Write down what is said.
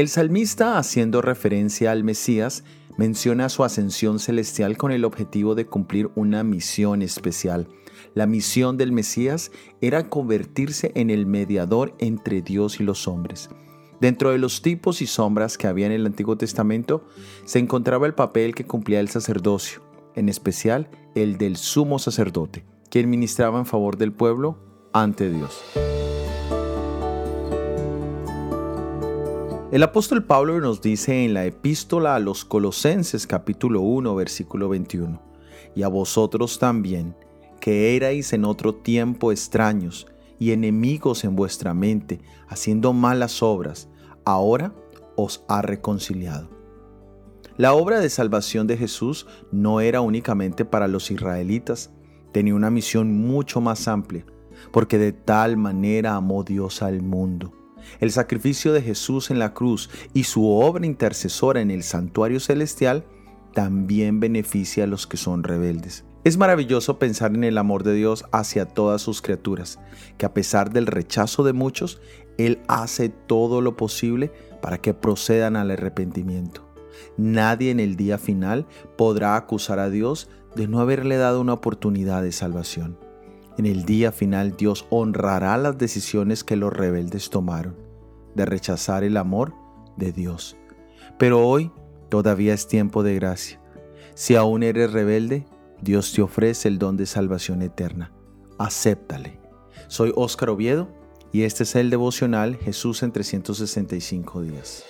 El salmista, haciendo referencia al Mesías, menciona su ascensión celestial con el objetivo de cumplir una misión especial. La misión del Mesías era convertirse en el mediador entre Dios y los hombres. Dentro de los tipos y sombras que había en el Antiguo Testamento se encontraba el papel que cumplía el sacerdocio, en especial el del sumo sacerdote, quien ministraba en favor del pueblo ante Dios. El apóstol Pablo nos dice en la epístola a los Colosenses capítulo 1 versículo 21, y a vosotros también, que erais en otro tiempo extraños y enemigos en vuestra mente, haciendo malas obras, ahora os ha reconciliado. La obra de salvación de Jesús no era únicamente para los israelitas, tenía una misión mucho más amplia, porque de tal manera amó Dios al mundo el sacrificio de Jesús en la cruz y su obra intercesora en el santuario celestial también beneficia a los que son rebeldes. Es maravilloso pensar en el amor de Dios hacia todas sus criaturas, que a pesar del rechazo de muchos, Él hace todo lo posible para que procedan al arrepentimiento. Nadie en el día final podrá acusar a Dios de no haberle dado una oportunidad de salvación. En el día final Dios honrará las decisiones que los rebeldes tomaron, de rechazar el amor de Dios. Pero hoy todavía es tiempo de gracia. Si aún eres rebelde, Dios te ofrece el don de salvación eterna. Acéptale. Soy Óscar Oviedo y este es el devocional Jesús en 365 días.